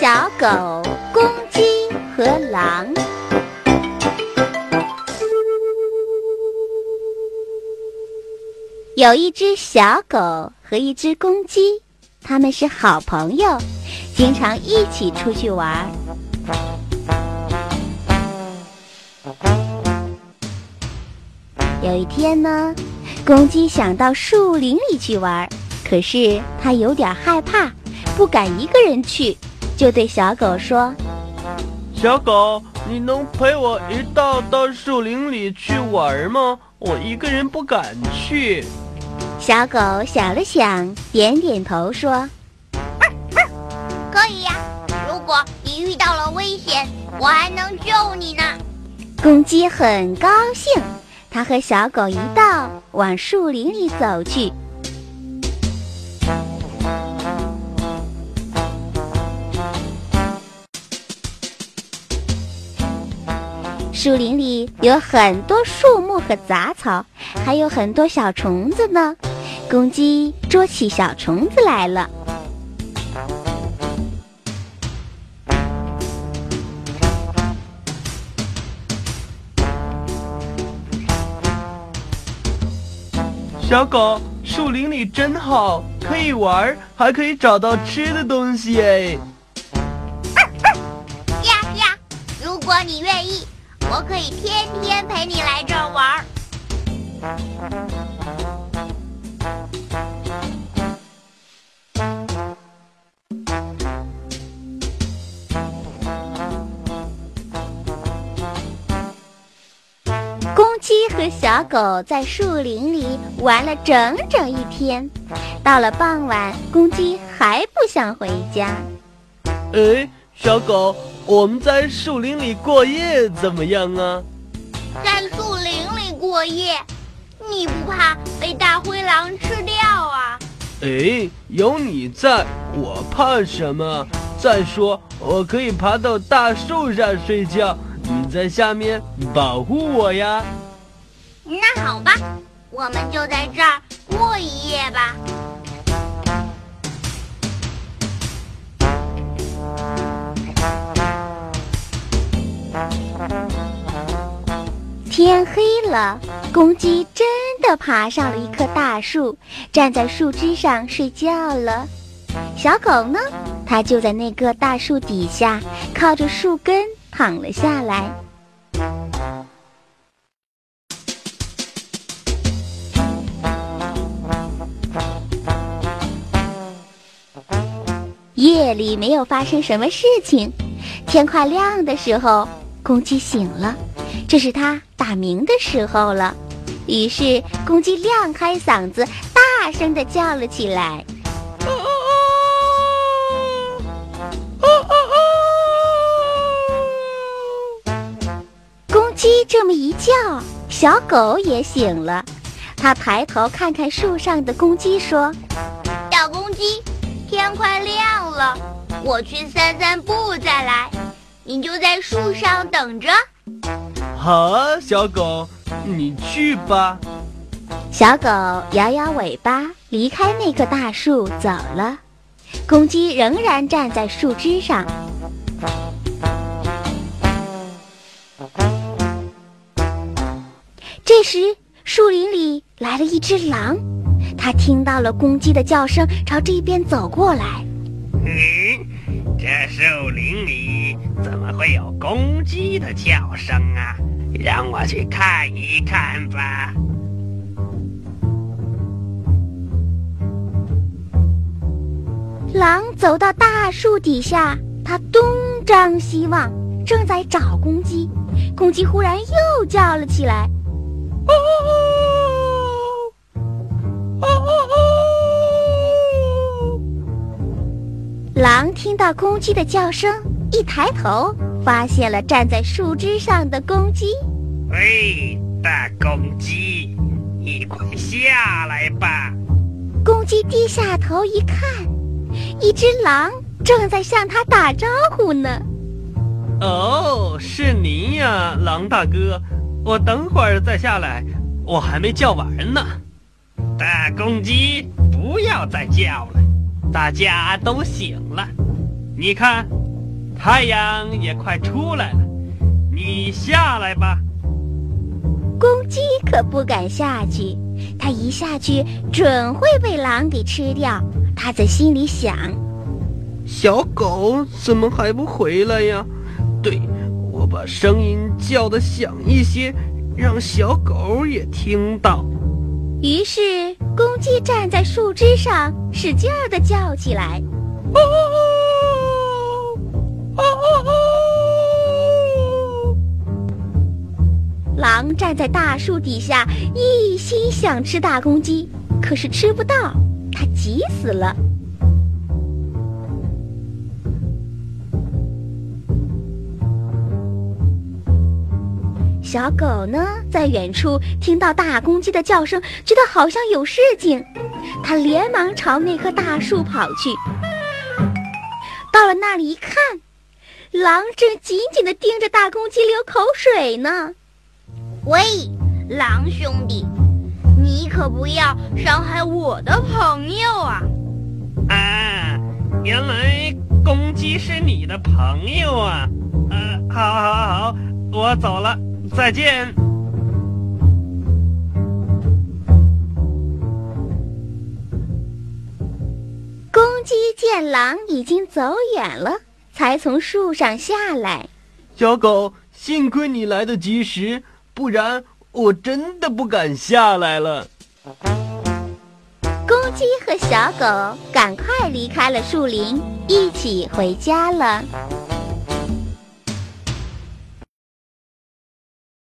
小狗、公鸡和狼。有一只小狗和一只公鸡，它们是好朋友，经常一起出去玩。有一天呢，公鸡想到树林里去玩，可是它有点害怕，不敢一个人去，就对小狗说：“小狗，你能陪我一道到树林里去玩吗？我一个人不敢去。”小狗想了想，点点头说：“可以呀，如果你遇到了危险，我还能救你呢。”公鸡很高兴。它和小狗一道往树林里走去。树林里有很多树木和杂草，还有很多小虫子呢。公鸡捉起小虫子来了。小狗，树林里真好，可以玩，还可以找到吃的东西哎。呀呀，如果你愿意，我可以天天陪你来这儿玩。鸡和小狗在树林里玩了整整一天，到了傍晚，公鸡还不想回家。哎，小狗，我们在树林里过夜怎么样啊？在树林里过夜，你不怕被大灰狼吃掉啊？哎，有你在，我怕什么？再说，我可以爬到大树上睡觉，你在下面保护我呀。那好吧，我们就在这儿过一夜吧。天黑了，公鸡真的爬上了一棵大树，站在树枝上睡觉了。小狗呢，它就在那棵大树底下，靠着树根躺了下来。夜里没有发生什么事情，天快亮的时候，公鸡醒了，这是它打鸣的时候了。于是，公鸡亮开嗓子，大声的叫了起来。公鸡这么一叫，小狗也醒了，它抬头看看树上的公鸡，说：“小公鸡。”天快亮了，我去散散步再来，你就在树上等着。好啊，小狗，你去吧。小狗摇摇尾巴，离开那棵大树走了。公鸡仍然站在树枝上。这时，树林里来了一只狼。它听到了公鸡的叫声，朝这边走过来。嗯，这树林里怎么会有公鸡的叫声啊？让我去看一看吧。狼走到大树底下，它东张西望，正在找公鸡。公鸡忽然又叫了起来。哦哦哦哦哦狼听到公鸡的叫声，一抬头，发现了站在树枝上的公鸡。喂，大公鸡，你快下来吧！公鸡低下头一看，一只狼正在向他打招呼呢。哦，是您呀，狼大哥，我等会儿再下来，我还没叫完呢。大公鸡，不要再叫了。大家都醒了，你看太阳也快出来了，你下来吧。公鸡可不敢下去，它一下去准会被狼给吃掉。它在心里想：小狗怎么还不回来呀？对，我把声音叫得响一些，让小狗也听到。于是，公鸡站在树枝上，使劲儿地叫起来。哦哦狼站在大树底下，一心想吃大公鸡，可是吃不到，它急死了。小狗呢，在远处听到大公鸡的叫声，觉得好像有事情，它连忙朝那棵大树跑去。到了那里一看，狼正紧紧地盯着大公鸡流口水呢。喂，狼兄弟，你可不要伤害我的朋友啊！啊，原来公鸡是你的朋友啊！呃，好，好，好，我走了。再见。公鸡见狼已经走远了，才从树上下来。小狗，幸亏你来得及时，不然我真的不敢下来了。公鸡和小狗赶快离开了树林，一起回家了。